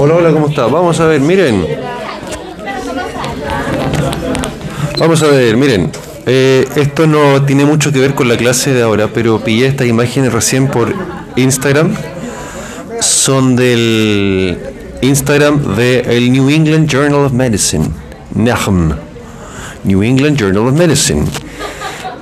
Hola, hola, ¿cómo está? Vamos a ver, miren. Vamos a ver, miren. Eh, esto no tiene mucho que ver con la clase de ahora, pero pillé estas imágenes recién por Instagram. Son del Instagram del New England Journal of Medicine. NAHM. New England Journal of Medicine.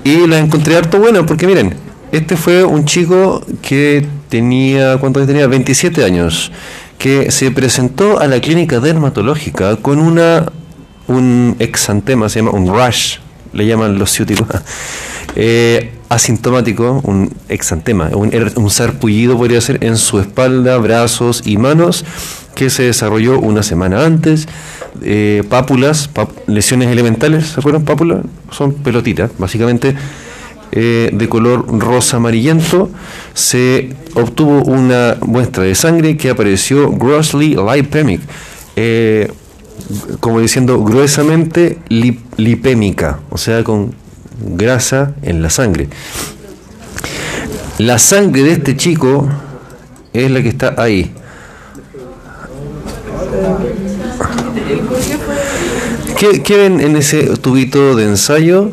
Y las encontré harto buenas porque miren, este fue un chico que tenía, ¿cuántos tenía? 27 años, que se presentó a la clínica dermatológica con una un exantema, se llama un rash, le llaman los ciúticos, eh, asintomático, un exantema, un, un sarpullido podría ser en su espalda, brazos y manos, que se desarrolló una semana antes, eh, pápulas, lesiones elementales, ¿se acuerdan? Pápulas son pelotitas, básicamente eh, de color rosa amarillento, se obtuvo una muestra de sangre que apareció grossly lipemic, eh, como diciendo gruesamente lipémica, o sea, con grasa en la sangre. La sangre de este chico es la que está ahí. ¿Qué, ¿Qué, ven en ese tubito de ensayo?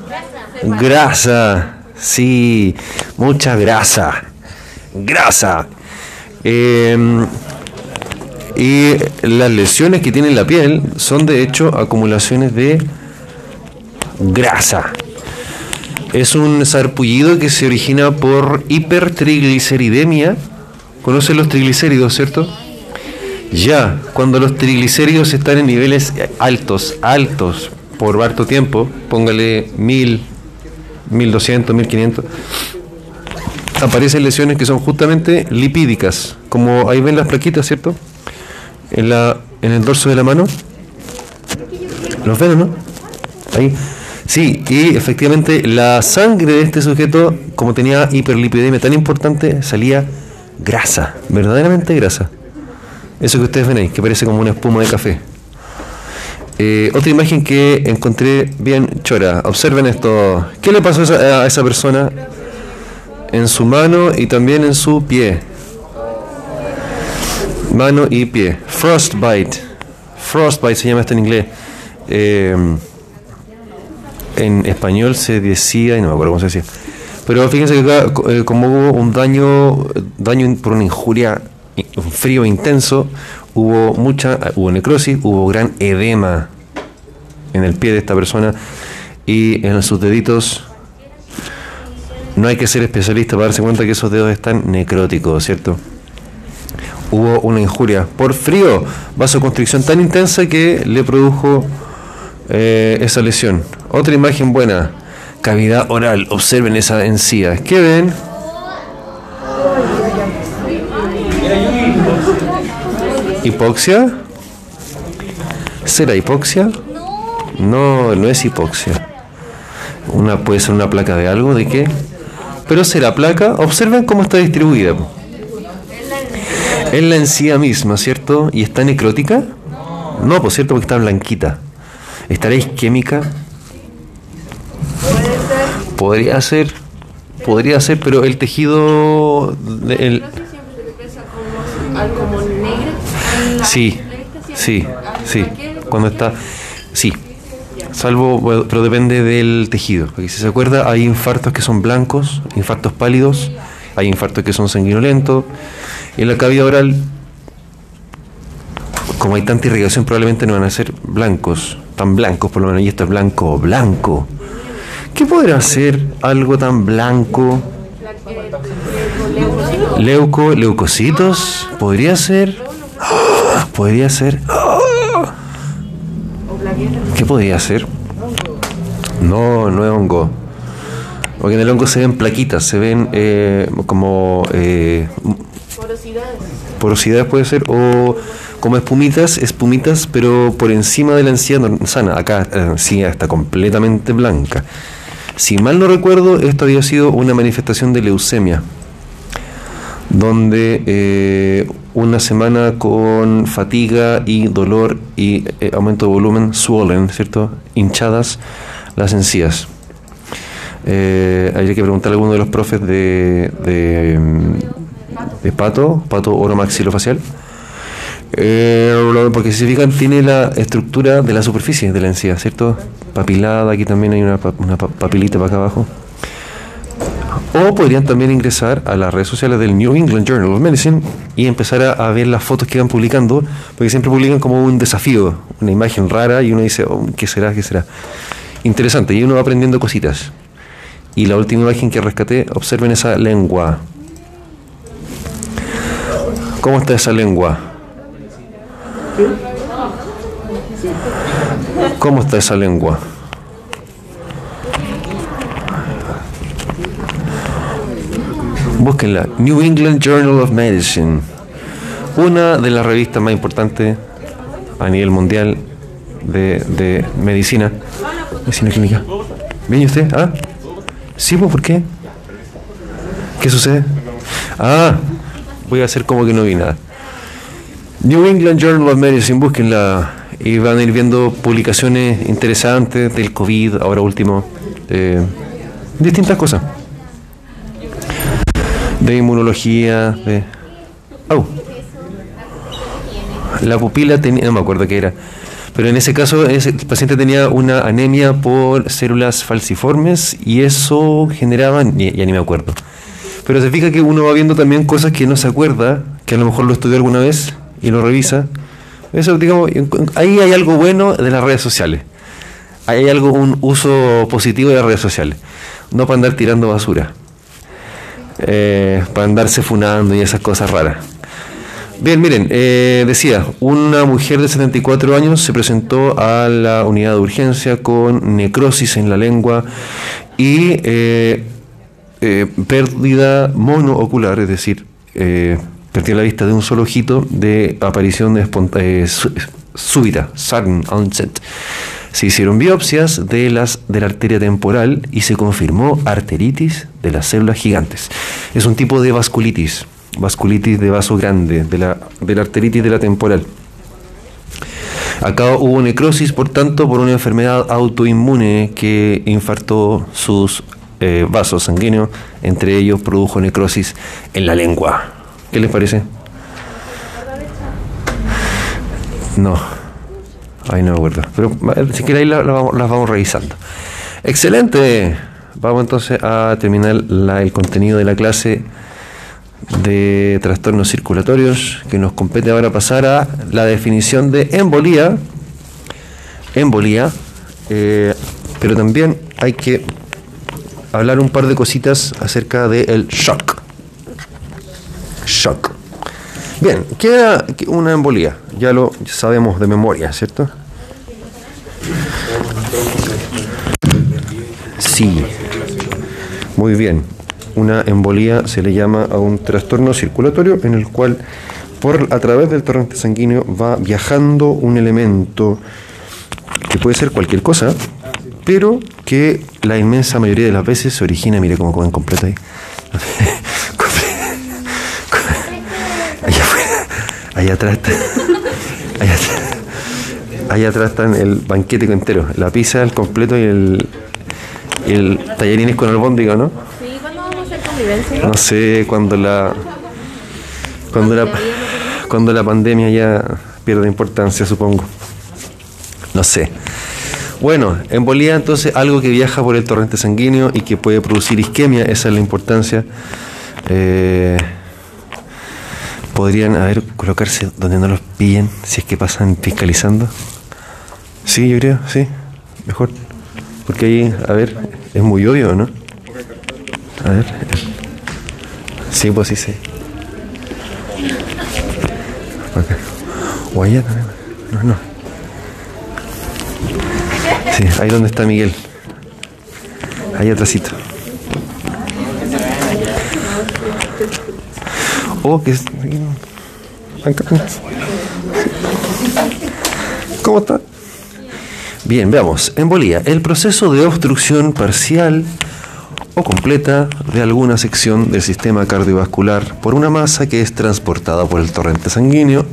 Grasa. Sí, mucha grasa. Grasa. Em, y las lesiones que tiene la piel son de hecho acumulaciones de grasa. Es un sarpullido que se origina por hipertrigliceridemia. ¿Conocen los triglicéridos, cierto? Ya, cuando los triglicéridos están en niveles altos, altos, por harto tiempo, póngale mil, 1200, 1500, aparecen lesiones que son justamente lipídicas, como ahí ven las plaquitas, ¿cierto? En, la, en el dorso de la mano. ¿Los ven o no? Ahí. Sí, y efectivamente la sangre de este sujeto, como tenía hiperlipidemia tan importante, salía grasa, verdaderamente grasa. Eso que ustedes ven ahí, que parece como una espuma de café. Eh, otra imagen que encontré bien chora. Observen esto. ¿Qué le pasó a esa, persona en su mano y también en su pie? Mano y pie. Frostbite. Frostbite se llama esto en inglés. Eh, en español se decía, y no me acuerdo cómo se decía. Pero fíjense que acá, eh, como hubo un daño, daño por una injuria, un frío intenso, hubo mucha, hubo necrosis, hubo gran edema en el pie de esta persona y en sus deditos. No hay que ser especialista para darse cuenta que esos dedos están necróticos, ¿cierto? Hubo una injuria por frío, vasoconstricción tan intensa que le produjo eh, esa lesión. Otra imagen buena, cavidad oral. Observen esa encía. ¿Qué ven? ¿Hipoxia? ¿Será hipoxia? No, no es hipoxia. Una puede ser una placa de algo, ¿de qué? Pero será placa. Observen cómo está distribuida. Es la encía misma, ¿cierto? ¿Y está necrótica? No, por cierto, porque está blanquita. ¿Estará isquémica? Podría ser, podría ser, pero el tejido, el, Sí, sí, sí. Cuando está, sí. Salvo, pero depende del tejido. Porque si se acuerda, hay infartos que son blancos, infartos pálidos, hay infartos que son sanguinolentos. Y en la cavidad oral, como hay tanta irrigación, probablemente no van a ser blancos, tan blancos por lo menos. Y esto es blanco, blanco. ¿Qué podrá ser algo tan blanco? Leuco, leucocitos, podría ser. Podría ser. ¿Qué podría ser? No, no es hongo. Porque en el hongo se ven plaquitas, se ven eh, como. Eh, porosidades. Porosidades puede ser, o como espumitas, espumitas, pero por encima de la encía sana. Acá la encía está completamente blanca. Si mal no recuerdo, esto había sido una manifestación de leucemia, donde eh, una semana con fatiga y dolor y eh, aumento de volumen, swollen, ¿cierto? Hinchadas las encías. Eh, hay que preguntarle a alguno de los profes de, de, pato, pato oromaxilofacial. Eh, porque si se fijan, tiene la estructura de la superficie de la encía, ¿cierto? Papilada, aquí también hay una, una papilita para acá abajo. O podrían también ingresar a las redes sociales del New England Journal of Medicine y empezar a, ver las fotos que van publicando, porque siempre publican como un desafío, una imagen rara y uno dice, oh, ¿qué será? ¿Qué será? Interesante, y uno va aprendiendo cositas. Y la última imagen que rescaté, observen esa lengua. ¿Cómo está esa lengua? ¿Cómo está esa lengua? Búsquenla. New England Journal of Medicine. Una de las revistas más importantes a nivel mundial de, medicina. Medicina clínica. ¿Viene usted? ¿Ah? Sí, pues, ¿por qué? ¿Qué sucede? Ah, voy a hacer como que no vi nada. New England Journal of Medicine, búsquenla y van a ir viendo publicaciones interesantes del COVID, ahora último, distintas cosas de inmunología, de... Oh. La pupila tenía, no me acuerdo qué era, pero en ese caso el paciente tenía una anemia por células falciformes y eso generaba, ya, ni me acuerdo. Pero se fija que uno va viendo también cosas que no se acuerda, que a lo mejor lo estudió alguna vez y lo revisa. Eso, digamos, ahí hay algo bueno de las redes sociales. Hay algo, un uso positivo de las redes sociales. No para andar tirando basura. Eh, para andarse funando y esas cosas raras. Bien, miren, eh, decía, una mujer de 74 años se presentó a la unidad de urgencia con necrosis en la lengua y eh, pérdida monoocular, es decir, perdió la vista de un solo ojito de aparición de súbita, sudden onset. Se hicieron biopsias de, las, de la arteria temporal y se confirmó arteritis de las células gigantes. Es un tipo de vasculitis, vasculitis de vaso grande, de la, de la arteritis de la temporal. Acá hubo necrosis, por tanto, por una enfermedad autoinmune que infartó sus eh, vasos sanguíneos, entre ellos produjo necrosis en la lengua. ¿Qué les parece? No. Ay, no me acuerdo. Pero si ahí las vamos, revisando. Excelente. Vamos entonces a terminar el contenido de la clase de trastornos circulatorios que nos compete ahora pasar a la definición de embolía. Embolía. Eh, pero también hay que hablar un par de cositas acerca del shock. Shock. Bien, queda una embolía, ya lo sabemos de memoria, ¿cierto? Sí, muy bien. Una embolía se le llama a un trastorno circulatorio en el cual por, a través del torrente sanguíneo va viajando un elemento que puede ser cualquier cosa, pero que la inmensa mayoría de las veces se origina, mire cómo comen completo ahí. Allá atrás está, allá, atrás están el banquete entero, la pizza, el completo y el, el tallarines con albóndiga, ¿no? Sí, ¿cuándo vamos a hacer convivencia? No sé, cuando la cuando la cuando la pandemia ya pierde importancia, supongo. No sé. Bueno, embolía entonces algo que viaja por el torrente sanguíneo y que puede producir isquemia, esa es la importancia. Eh, podrían haber colocarse donde no los pillen si es que pasan fiscalizando. Sí, yo creo, sí, mejor. Porque ahí, a ver, es muy obvio, ¿no? A ver. Sí, pues sí, sí. O allá también. No, no. Sí, ahí donde está Miguel. Ahí atrásito. Oh. ¿Cómo está? Bien, veamos. Embolía. El proceso de obstrucción parcial o completa de alguna sección del sistema cardiovascular por una masa que es transportada por el torrente sanguíneo,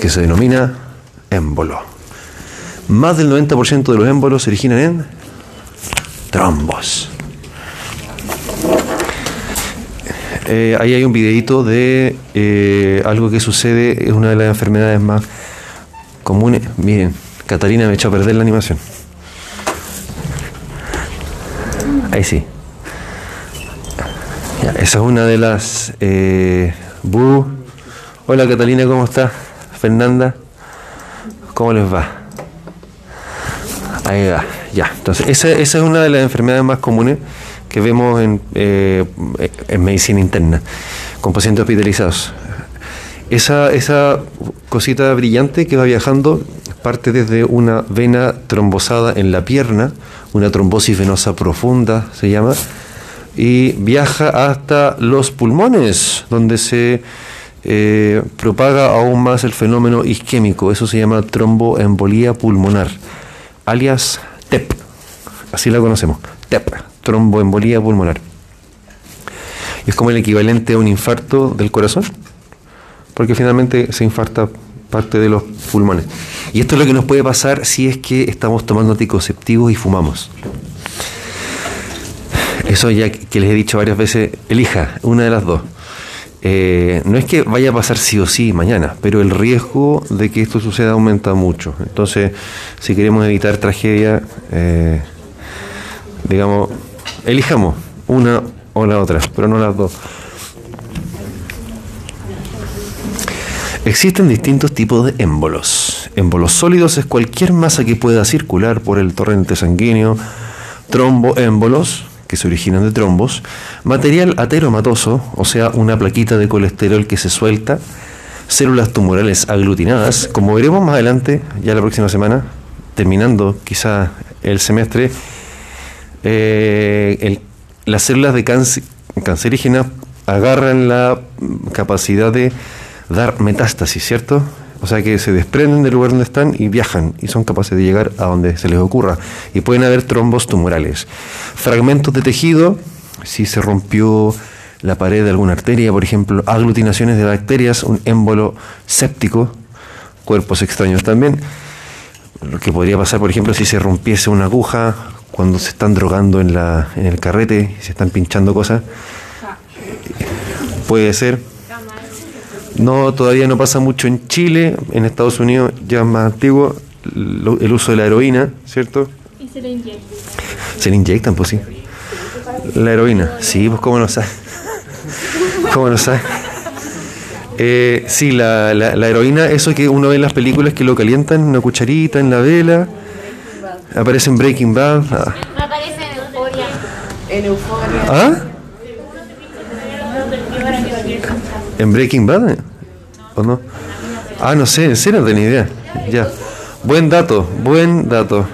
que se denomina émbolo. Más del 90% de los émbolos se originan en trombos. Eh, ahí hay un videito de eh, algo que sucede, es una de las enfermedades más comunes. Miren, Catalina me echó a perder la animación. Ahí sí. Esa es una de las... Eh, Bu. Hola Catalina, ¿cómo está? Fernanda, ¿cómo les va? Ahí va, ya. Entonces, esa, esa es una de las enfermedades más comunes que vemos en, eh, en medicina interna, con pacientes hospitalizados. Esa, esa cosita brillante que va viajando parte desde una vena trombosada en la pierna, una trombosis venosa profunda se llama, y viaja hasta los pulmones, donde se eh, propaga aún más el fenómeno isquémico. Eso se llama tromboembolía pulmonar, alias TEP. Así la conocemos, TEP, tromboembolía pulmonar. Es como el equivalente a un infarto del corazón, porque finalmente se infarta parte de los pulmones. Y esto es lo que nos puede pasar si es que estamos tomando anticonceptivos y fumamos. Eso ya que les he dicho varias veces, elija una de las dos. Eh, no es que vaya a pasar sí o sí mañana, pero el riesgo de que esto suceda aumenta mucho. Entonces, si queremos evitar tragedia, eh, digamos, elijamos una o la otra, pero no las dos. Existen distintos tipos de émbolos. Émbolos sólidos es cualquier masa que pueda circular por el torrente sanguíneo. Tromboémbolos, que se originan de trombos. Material ateromatoso, o sea, una plaquita de colesterol que se suelta. Células tumorales aglutinadas. Como veremos más adelante, ya la próxima semana, terminando quizá el semestre, eh, las células de cáncer, cancerígenas agarran la capacidad de dar metástasis, ¿cierto? O sea que se desprenden del lugar donde están y viajan y son capaces de llegar a donde se les ocurra. Y pueden haber trombos tumorales. Fragmentos de tejido, si se rompió la pared de alguna arteria, por ejemplo, aglutinaciones de bacterias, un émbolo séptico, cuerpos extraños también. Lo que podría pasar, por ejemplo, si se rompiese una aguja cuando se están drogando en, la, en el carrete se están pinchando cosas. Puede ser. No, todavía no pasa mucho en Chile. En Estados Unidos ya es más antiguo el uso de la heroína, ¿cierto? Y se le inyecta. Se le inyectan, pues sí. La heroína, sí, pues cómo no sabe. ¿Cómo no sabe? Eh, sí, la, la, la heroína, eso que uno ve en las películas que lo calientan, una cucharita en la vela. Aparece en Breaking Bad. Ah. Me aparece en euforia. En euforia. ¿Ah? ¿En Breaking Bad? ¿O no? Ah, no sé, en serio no tenía idea. Ya. Buen dato, buen dato.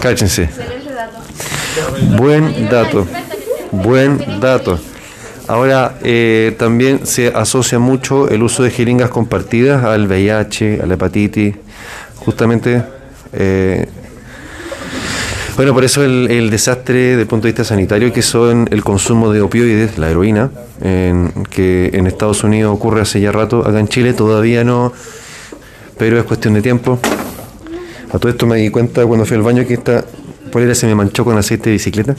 Cáchense. Buen dato. Buen dato. Ahora, eh, también se asocia mucho el uso de jeringas compartidas al VIH, a la hepatitis, justamente. eh, bueno, por eso el, desastre desde el punto de vista sanitario que son el consumo de opioides, la heroína, que en Estados Unidos ocurre hace ya rato, acá en Chile todavía no, pero es cuestión de tiempo. A todo esto me di cuenta cuando fui al baño que esta polera se me manchó con aceite de bicicleta.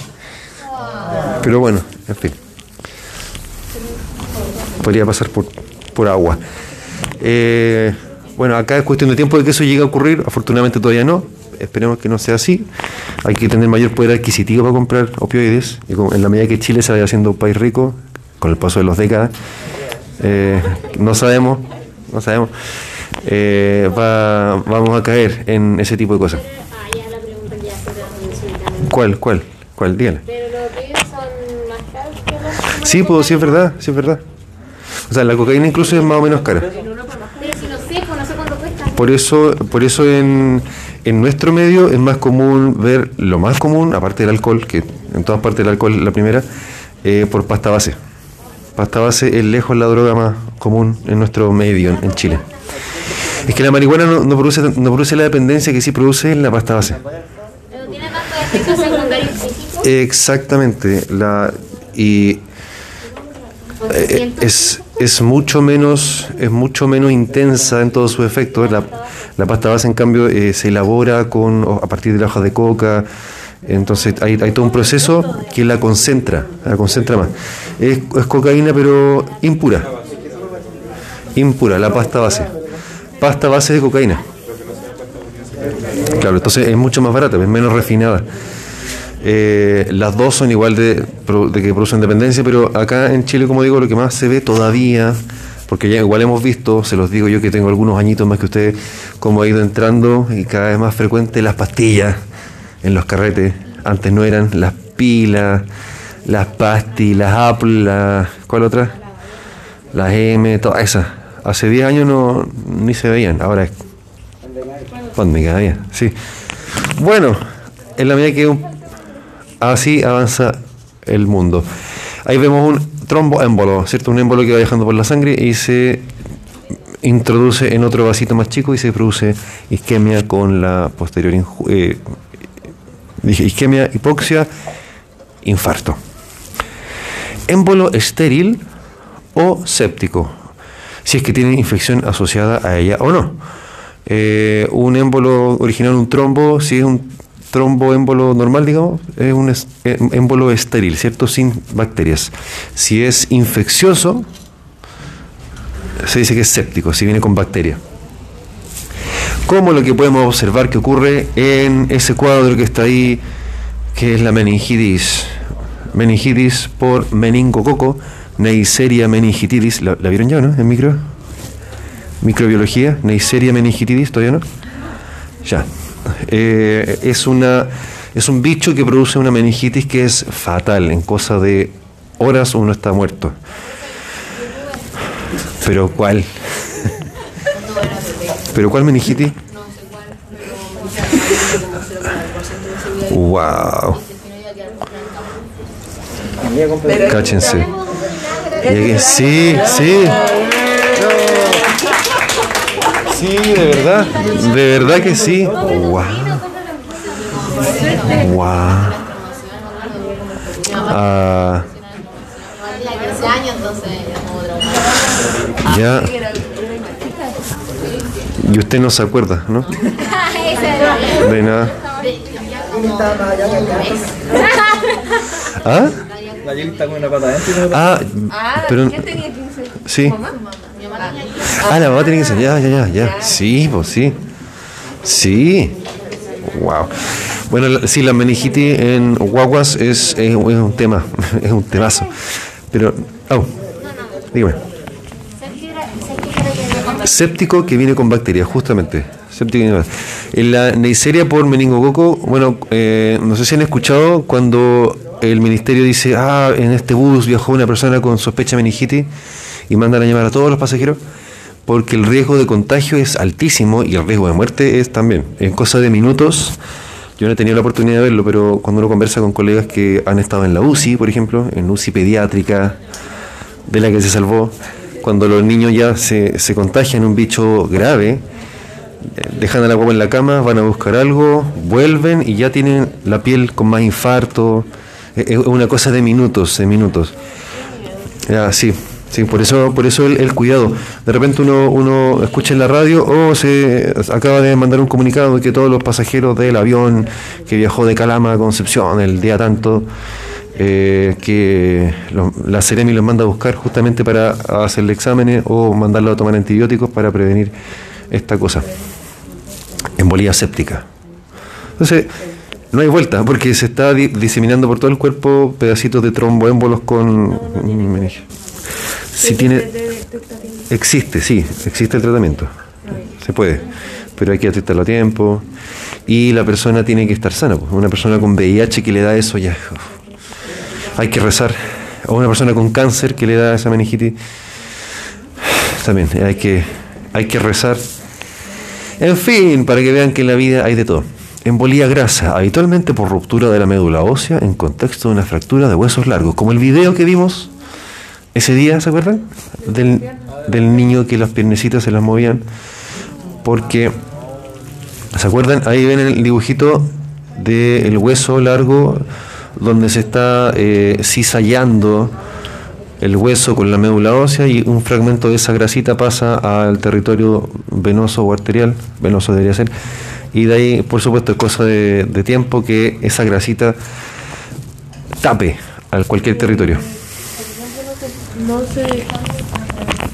Pero bueno, en fin. Podría pasar por, por agua. Eh, bueno, acá es cuestión de tiempo de que eso llegue a ocurrir. Afortunadamente todavía no. Esperemos que no sea así. Hay que tener mayor poder adquisitivo para comprar opioides. Y en la medida que Chile se vaya haciendo un país rico, con el paso de los décadas, eh, no sabemos, no sabemos, eh, va- vamos a caer en ese tipo de cosas. ¿Cuál? ¿Cuál? ¿Cuál? Dígale. Sí, pues sí es verdad, sí es verdad. O sea, la cocaína incluso es más o menos cara. Por eso, por eso en, en nuestro medio es más común ver lo más común, aparte del alcohol, que en todas partes el alcohol es la primera, eh, por pasta base. Pasta base es lejos la droga más común en nuestro medio, en, en Chile. Es que la marihuana no, produce, no produce la dependencia que sí produce la pasta base. Pero tiene tanto efecto secundario físico. Exactamente. La, y eh, es, es mucho menos es mucho menos intensa en todos sus efectos. La, pasta base, en cambio, eh, se elabora con a partir de la hoja de coca. Entonces hay, hay todo un proceso que la concentra, la concentra más. Es, es cocaína pero impura. Impura, la pasta base. Pasta base de cocaína. Claro, entonces es mucho más barata, es menos refinada. Eh, las dos son igual de, que producen dependencia, pero acá en Chile, como digo, lo que más se ve todavía, porque ya igual hemos visto, se los digo yo que tengo algunos añitos más que ustedes, como ha ido entrando y cada vez más frecuente las pastillas en los carretes. Antes no eran las pilas, las pastillas, las Apple, las, ¿cuál otra? Las M, todas esas. Hace 10 años no ni se veían, ahora es Pandemia, sí. Bueno, en la medida que un- así avanza el mundo. Ahí vemos un tromboémbolo, ¿cierto? Un émbolo que va viajando por la sangre y se introduce en otro vasito más chico y se produce isquemia con la posterior eh, isquemia, hipoxia, infarto. Émbolo estéril o séptico, si es que tiene infección asociada a ella o no. Eh, un émbolo original, un trombo, si es un tromboémbolo normal, digamos, es un eh, émbolo estéril, ¿cierto? Sin bacterias. Si es infeccioso, se dice que es séptico, si viene con bacteria. Como lo que podemos observar que ocurre en ese cuadro que está ahí, que es la meningitis. Meningitis por meningococo, Neisseria meningitidis. ¿La, la vieron ya, no? En micro. Microbiología, Neisseria meningitidis, ¿todavía no? Ya. Eh, es, una, es un bicho que produce una meningitis que es fatal. En cosa de horas uno está muerto. ¿Pero cuál? ¿Pero cuál meningitis? Wow. Cáchense. Sí, sí. Sí, de verdad. De verdad que sí. Wow. Wow. Ah, ya. Y usted no se acuerda, ¿no? De nada. ¿Ah? La está con una pata adentro y una pata Ah, pero. Sí. Ah, la mamá tiene que ser. Ya, ya, ya. Sí, pues sí. Sí. Wow. Bueno, sí, la meningitis en guaguas es, un tema, es un temazo. Pero, oh, dígame. Séptico que viene con bacterias, justamente. Séptico que viene En la Neisseria por meningococo, bueno, eh, no sé si han escuchado cuando el ministerio dice, ah, en este bus viajó una persona con sospecha de meningitis y mandan a llamar a todos los pasajeros porque el riesgo de contagio es altísimo y el riesgo de muerte es también. En cosa de minutos, yo no he tenido la oportunidad de verlo, pero cuando uno conversa con colegas que han estado en la UCI, por ejemplo, en UCI pediátrica, de la que se salvó, cuando los niños ya se, se contagian un bicho grave, dejan a la en la cama, van a buscar algo, vuelven y ya tienen la piel con más infarto. Es una cosa de minutos, de minutos. Ya, sí, por eso, por eso el, el cuidado. De repente uno, uno escucha en la radio o se acaba de mandar un comunicado de que todos los pasajeros del avión que viajó de Calama a Concepción el día tanto, eh, que lo- la Ceremi los manda a buscar justamente para hacerle exámenes o mandarlo a tomar antibióticos para prevenir esta cosa. Embolía séptica. Entonces, no hay vuelta, porque se está di- diseminando por todo el cuerpo pedacitos de tromboémbolos con meningitis. Si tiene, existe, sí, existe el tratamiento. Se puede, pero hay que detectarlo a tiempo. Y la persona tiene que estar sana. pues. Una persona con VIH que le da eso ya. Hay que rezar. O una persona con cáncer que le da esa meningitis. También hay que, hay que rezar. En fin, para que vean que en la vida hay de todo. Embolía grasa, habitualmente por ruptura de la médula ósea en contexto de una fractura de huesos largos, como el video que vimos ese día, ¿se acuerdan? Del, del niño que las piernecitas se las movían. Porque, ¿se acuerdan? Ahí ven el dibujito del hueso largo donde se está eh, cizallando el hueso con la médula ósea y un fragmento de esa grasita pasa al territorio venoso o arterial, venoso debería ser, y de ahí, por supuesto, es cosa de, tiempo que esa grasita tape a cualquier territorio. No sé,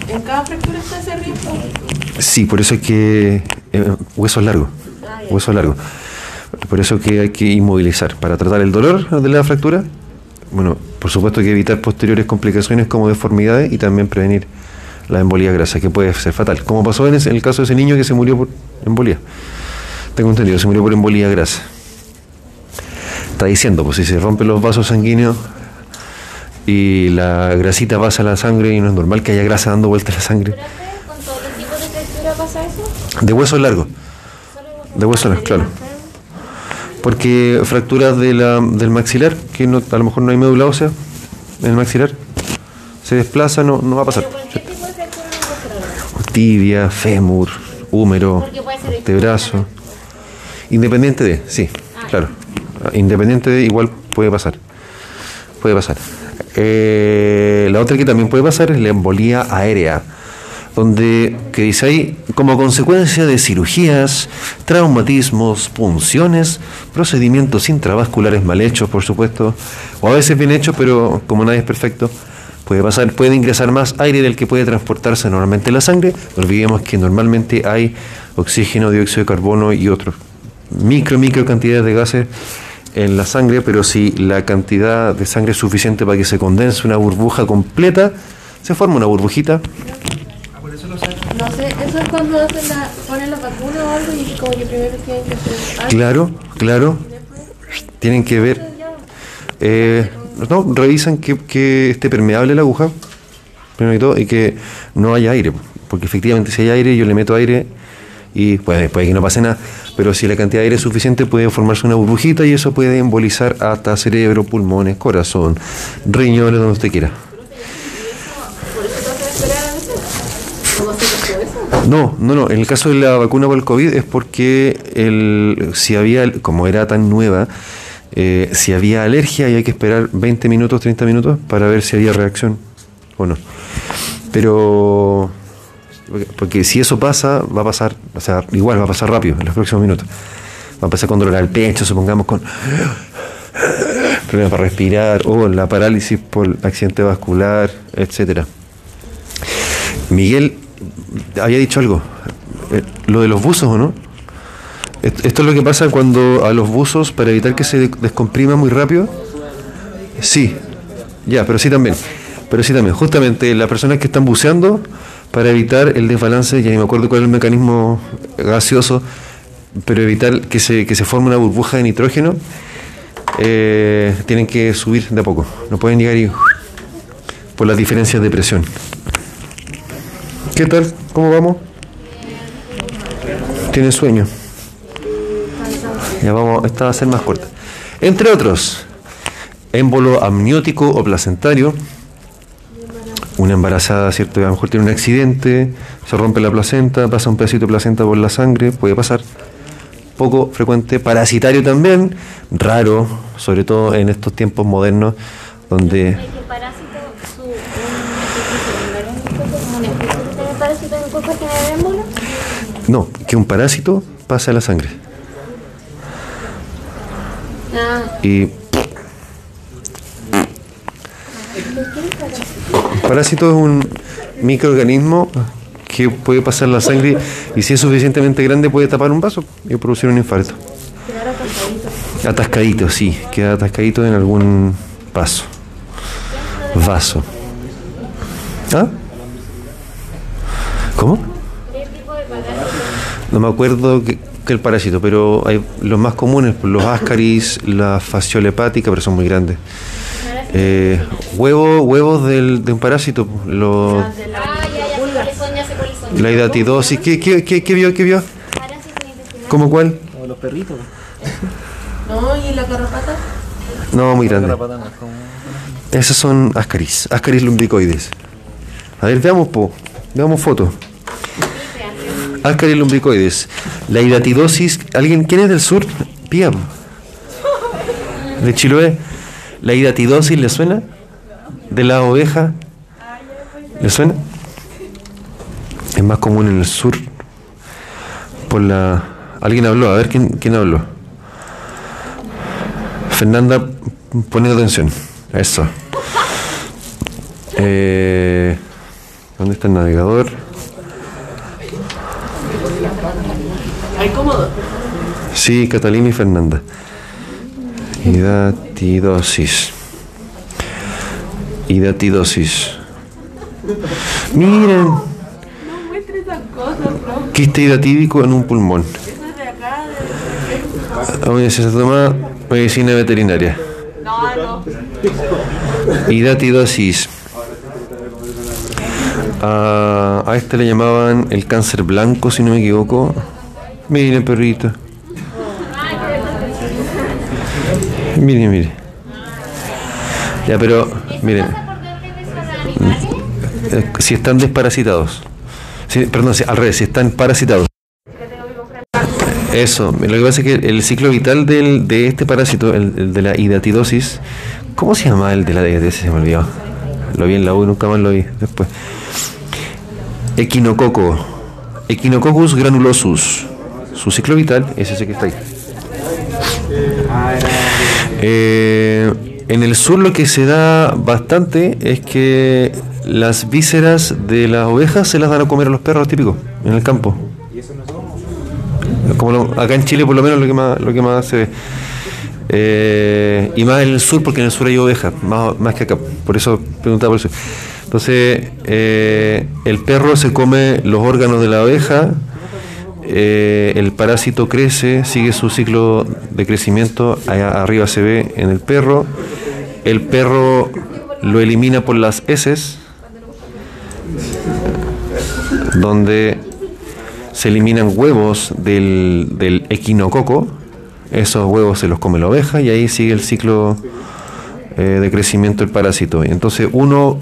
¿en cada fractura está ese riesgo? Sí, por eso es que eh, hueso largo, ah, hueso largo. Por eso que hay que inmovilizar para tratar el dolor de la fractura. Bueno, por supuesto que evitar posteriores complicaciones como deformidades y también prevenir la embolía grasa, que puede ser fatal. Como pasó en, el caso de ese niño que se murió por embolía. Tengo entendido, se murió por embolía grasa. Está diciendo, pues si se rompen los vasos sanguíneos y la grasita pasa a la sangre y no es normal que haya grasa dando vuelta a la sangre. ¿Con todo tipo de fractura pasa eso? De huesos largos. De huesos largos, claro. Porque fracturas de la, del maxilar, que no, a lo mejor no hay médula ósea en el maxilar, se desplaza, no, no va a pasar. Tibia, fémur, húmero, antebrazo. Independiente de, sí, ah. claro. Independiente de, igual puede pasar. Puede pasar. Eh, la otra que también puede pasar es la embolía aérea donde, que dice ahí, como consecuencia de cirugías, traumatismos, punciones, procedimientos intravasculares mal hechos, por supuesto, o a veces bien hechos, pero como nadie es perfecto, puede pasar, puede ingresar más aire del que puede transportarse normalmente la sangre. No olvidemos que normalmente hay oxígeno, dióxido de carbono y otros micro, micro cantidades de gases en la sangre, pero si la cantidad de sangre es suficiente para que se condense una burbuja completa, se forma una burbujita no sé, eso es cuando hacen la, ponen la vacuna o algo y como que primero tienen que hacer. Claro, claro. Tienen que ver. Eh, no, revisan que, que, esté permeable la aguja, primero y todo, y que no haya aire. Porque efectivamente, si hay aire, yo le meto aire y puede, puede que no pase nada. Pero si la cantidad de aire es suficiente, puede formarse una burbujita y eso puede embolizar hasta cerebro, pulmones, corazón, riñones, donde usted quiera. No, no, no. En el caso de la vacuna por el COVID es porque el, si había, como era tan nueva, eh, si había alergia y hay que esperar 20 minutos, 30 minutos para ver si había reacción o no. Pero, porque si eso pasa, va a pasar, o sea, igual va a pasar rápido en los próximos minutos. Va a pasar con dolor al pecho, supongamos con problemas para respirar o la parálisis por accidente vascular, etcétera. Miguel había dicho algo, eh, lo de los buzos, ¿o no? Esto es lo que pasa cuando a los buzos, para evitar que se descomprima muy rápido, sí, ya, pero sí también, pero sí también, justamente las personas que están buceando, para evitar el desbalance, ya ni me acuerdo cuál es el mecanismo gaseoso, pero evitar que se, que se forme una burbuja de nitrógeno, eh, tienen que subir de a poco, no pueden llegar y por las diferencias de presión. ¿Qué tal? ¿Cómo vamos? ¿Tiene sueño? Ya vamos, esta va a ser más corta. Entre otros, émbolo amniótico o placentario. Una embarazada, ¿cierto? A lo mejor tiene un accidente, se rompe la placenta, pasa un pedacito de placenta por la sangre, puede pasar. Poco frecuente. Parasitario también, raro, sobre todo en estos tiempos modernos, donde No, que un parásito pasa a la sangre. Ah. Y. parásito es un microorganismo que puede pasar la sangre y si es suficientemente grande puede tapar un vaso y producir un infarto. Atascadito. Atascadito, sí, queda atascadito en algún vaso. Vaso. ¿Ah? ¿Cómo? No me acuerdo que, el parásito, pero hay los más comunes, los ascaris, la fasciola hepática, pero son muy grandes. Eh, huevos huevos del, de un parásito, la hidatidosis, ¿qué, qué, qué, vio? ¿Qué vio? ¿Cómo cuál? Los perritos. No, ¿y la garrapata? No, muy grande. Esas son ascaris, ascaris lumbricoides. A ver, veamos, veamos fotos. Ascaris lumbricoides. La hidatidosis. ¿Alguien? ¿Quién es del sur? Pía. De Chiloé. ¿La hidatidosis le suena? De la oveja. ¿Le suena? Es más común en el sur. Por la. Alguien habló, a ver quién, quién habló. Fernanda, poniendo atención. Eso. Eh, ¿Dónde está el navegador? Hay cómodo. Sí, Catalina y Fernanda. Hidatidosis. Hidatidosis. Miren, No muestre esas cosas, bro. quiste hidatídico en un pulmón. De... Oye, se toma medicina veterinaria. No, no. Hidatidosis. A este le llamaban el cáncer blanco, si no me equivoco. Miren, perrito. Miren, miren. Ya, pero, miren. Eh, Si están desparasitados. Si- perdón, si- al revés, si están parasitados. Eso, lo que pasa es que el ciclo vital del, de este parásito, el, de la hidatidosis, ¿cómo se llama el de la hidatidosis? Se me olvidó. Lo vi en la U nunca más lo vi después. Equinococo. Equinococcus granulosus. Su ciclo vital es ese que está ahí. Eh, en el sur lo que se da bastante es que las vísceras de las ovejas se las dan a comer a los perros típicos en el campo. Como lo- acá en Chile por lo menos lo que más, lo que más se ve. Eh, y más en el sur porque en el sur hay ovejas, más, más que acá. Por eso preguntaba por eso. Entonces, eh, el perro se come los órganos de la oveja, eh, el parásito crece, sigue su ciclo de crecimiento, allá arriba se ve en el perro, el perro lo elimina por las heces, donde se eliminan huevos del, del equinococo, esos huevos se los come la oveja y ahí sigue el ciclo eh, de crecimiento del parásito. Entonces uno,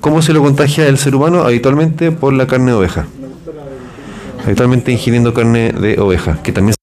¿cómo se lo contagia el ser humano? Habitualmente por la carne de oveja. Habitualmente ingiriendo carne de oveja, que también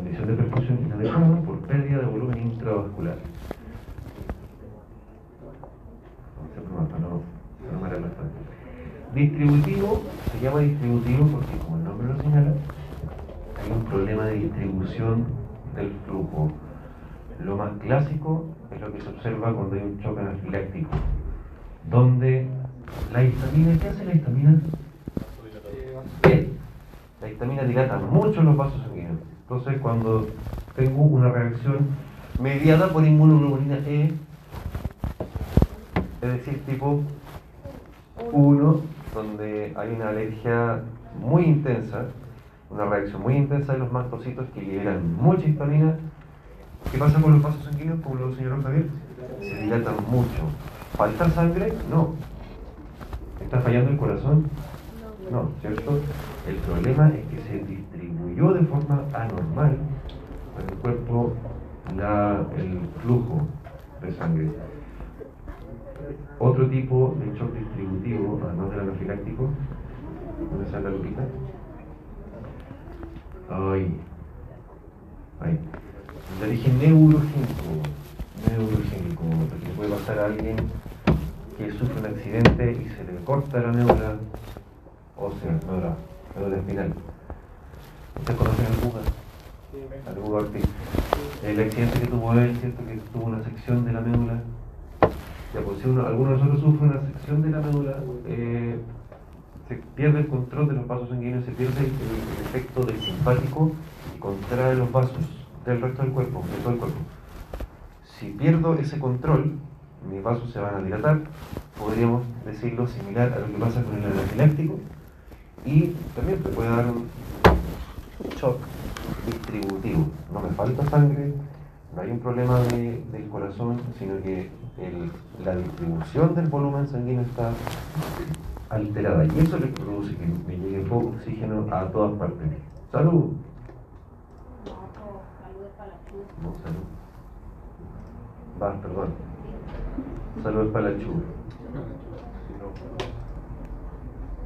condición de perfusión inadecuada por pérdida de volumen intravascular. Distributivo se llama distributivo porque, como el nombre lo señala, hay un problema de distribución del flujo. Lo más clásico es lo que se observa cuando hay un choque anafiláctico, donde la histamina, ¿qué hace la histamina? La histamina dilata mucho los vasos. Entonces, cuando tengo una reacción mediada por inmunoglobulina E, es decir, tipo 1, donde hay una alergia muy intensa, una reacción muy intensa de los mastocitos que liberan mucha histamina. ¿Qué pasa con los vasos sanguíneos, como lo señaló Javier? Se dilatan mucho. ¿Falta sangre? No. ¿Está fallando el corazón? No, ¿cierto? El problema es que se distribuyó de forma anormal en el cuerpo el flujo de sangre. Otro tipo de shock distributivo, además del anafiláctico, ¿dónde está la lupita? Ay, ay. De origen neurogénico, neurogénico, porque puede pasar a alguien que sufre un accidente y se le corta la neura ósea, neura, neura espinal. ¿Ustedes conocen al Buga? Al Buga Ortiz. El accidente que tuvo él, ¿cierto? Que tuvo una sección de la médula. Ya, pues si uno, alguno de nosotros sufre una sección de la médula, eh, se pierde el control de los vasos sanguíneos, se pierde el, efecto del simpático y contrae los vasos del resto del cuerpo, de todo el cuerpo. Si pierdo ese control, mis vasos se van a dilatar, podríamos decirlo similar a lo que pasa con el anafiláctico, y también te puede dar un shock distributivo. No me falta sangre, no hay un problema del corazón, sino que la distribución del volumen sanguíneo está alterada. Y eso es lo que produce que me llegue poco oxígeno a todas partes. ¡Salud! No, salud. Va, perdón. Salud para la chuva.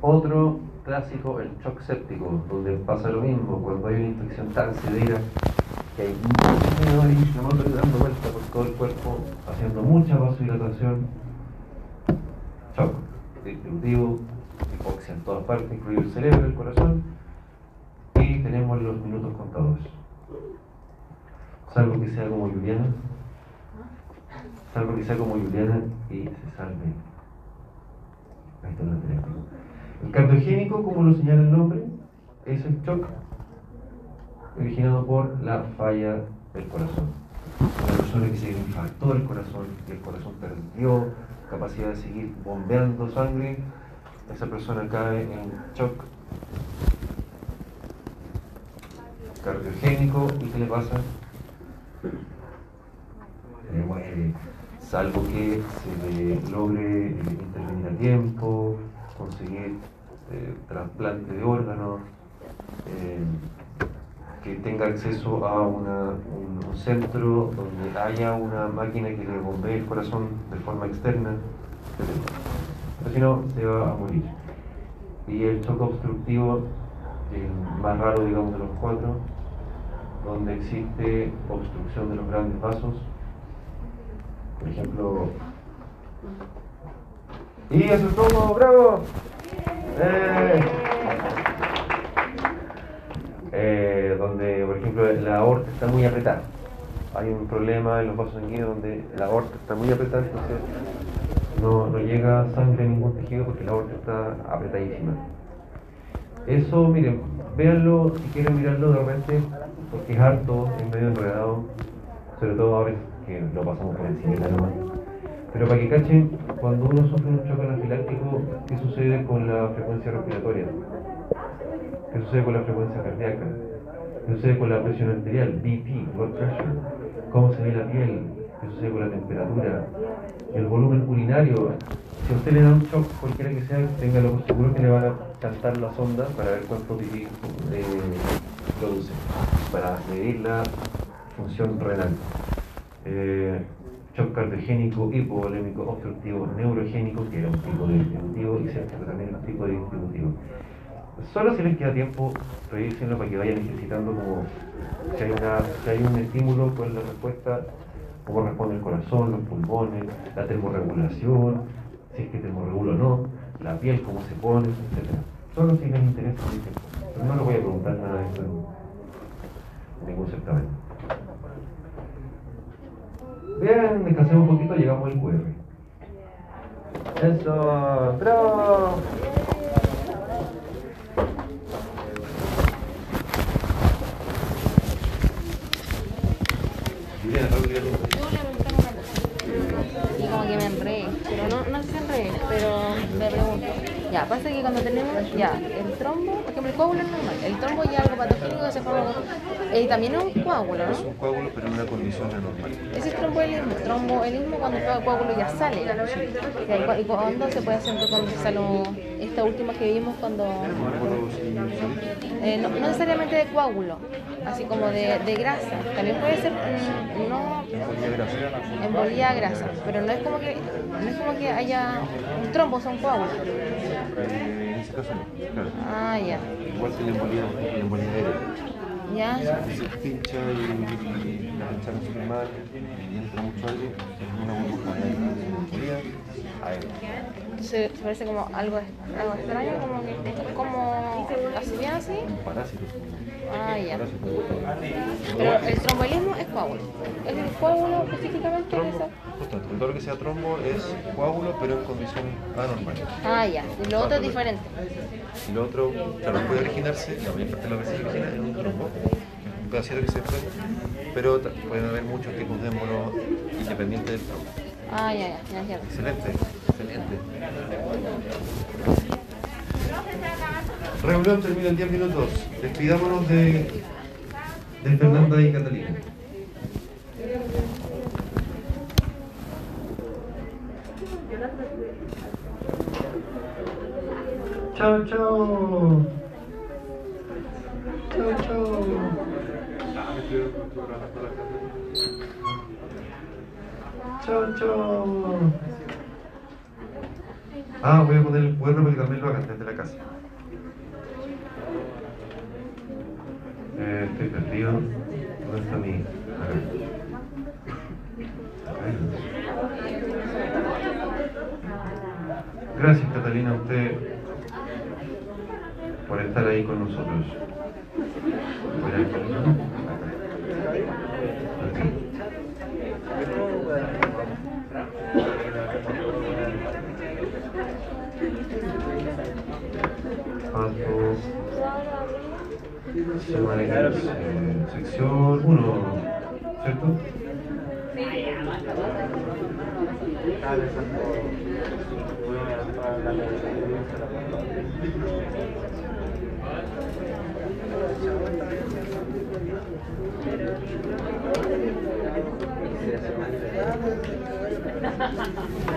Otro clásico, el shock séptico, donde pasa lo mismo, cuando hay una infección tan severa que hay muchos inflamatorios dando vuelta por todo el cuerpo, haciendo mucha vasodilatación, shock distributivo, hipoxia en todas partes, incluido el cerebro, el corazón, y tenemos los minutos contados. Salvo que sea como Juliana, salvo que sea como Juliana y se salve. Ahí está el teléfono. El cardiogénico, como lo señala el nombre, es el shock originado por la falla del corazón. Una persona que se infartó el corazón, y el corazón perdió capacidad de seguir bombeando sangre, esa persona cae en shock cardiogénico y ¿qué le pasa? Salvo que se le logre intervenir a tiempo, conseguir eh, trasplante de órganos, eh, que tenga acceso a un, centro donde haya una máquina que le bombee el corazón de forma externa, Pero si no, se va a morir. Y el choque obstructivo, el más raro, digamos, de los cuatro, donde existe obstrucción de los grandes vasos, por ejemplo, y eso es todo, bravo. Eh. Eh, donde, por ejemplo, la aorta está muy apretada. Hay un problema en los vasos sanguíneos donde la aorta está muy apretada, entonces no, no llega sangre a ningún tejido porque la aorta está apretadísima. Eso, miren, véanlo si quieren mirarlo de repente, porque es harto, es medio enredado, sobre todo ahora que lo pasamos por encima. Pero para que cachen, cuando uno sufre un choque anafiláctico, ¿qué sucede con la frecuencia respiratoria? ¿Qué sucede con la frecuencia cardíaca? ¿Qué sucede con la presión arterial? BP, blood pressure. ¿Cómo se ve la piel? ¿Qué sucede con la temperatura? El volumen urinario. Si a usted le da un shock, cualquiera que sea, téngalo por seguro que le van a cantar la sonda para ver cuánto pipí eh, produce, para medir la función renal. Eh, shock cardiogénico, hipovolémico, obstructivo, neurogénico, que era un tipo de distributivo, y se también un tipo de distributivo. Solo si les queda tiempo, revísenlo para que vayan necesitando como si hay, una, si hay un estímulo, pues la respuesta, cómo responde el corazón, los pulmones, la termorregulación, si es que termorregula o no, la piel, cómo se pone, etc. Solo si les interesa, pero no les voy a preguntar nada de eso en ningún certamen. Bien, descansemos un poquito, llegamos al QR. Eso, bravo. Y como que me enredé, pero no, no se enredé, pero me pregunto. Ya, pasa que cuando tenemos ya el trombo, por ejemplo, el coágulo es normal, el trombo ya algo patogénico se forma eh, también es un coágulo, Es ¿no? un coágulo, pero en una condición anormal. Ese es tromboelismo, tromboelismo cuando el coágulo ya sale. Ya, ¿Y cu- y cuándo se puede hacer cuando esta última que vimos cuando... Eh, no, no necesariamente de coágulo, así como de, de grasa. También puede ser mm, no embolía grasa, pero no es como que no es como que haya un trombo, son coágulos. Eh, en ese caso no, claro. Ah, ya. Igual que la embolía, la embolía aérea. Ya. Se pincha y, la pincharon súper mal y entra mucho aire, una burbuja de aire. Se, se parece como algo, algo extraño, como que como así bien así. Un parásito. Ah, ya. Pero el trombolismo es coágulo. ¿Es el coágulo específicamente? Trombo, justamente, todo lo que sea trombo es coágulo, pero en condición anormal. Ah, ya. Y lo otro es diferente. Y lo otro, claro, puede originarse, la mayor parte de las veces se origina en un trombo, un pedacito que se desprende, pero pueden haber muchos tipos de émbolo independientes del trombo. Ah, ya, ya. ya. Excelente, excelente. Reunión termina en 10 minutos. Despidámonos de, de Fernanda y Catalina. Chao, chao. Chao, chao. Chao, chao. Ah, voy a poner el cuerno para que también lo hagan desde la casa. ¿Dónde está mi.? Gracias, Catalina, a usted por estar ahí con nosotros. Voy a Catalina. Acá. Aquí. Paso. Semanales, eh, sección 1, ¿cierto?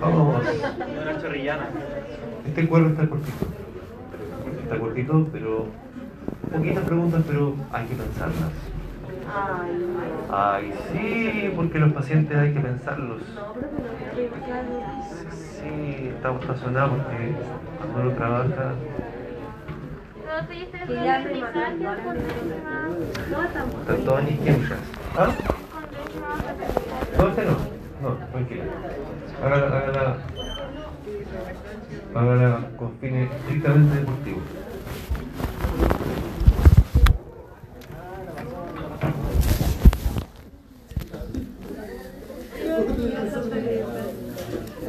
Vamos. Una chorrillana. Este está cortito. Está cortito, pero. Poquitas preguntas, pero hay que pensarlas. Ay, sí, porque los pacientes hay que pensarlos. Sí, estamos estacionados porque cuando uno trabaja. Están todas isquémicas. ¿Ah? con régimen No, este no. No, tranquila. Hágala, hágala para con fines estrictamente deportivos.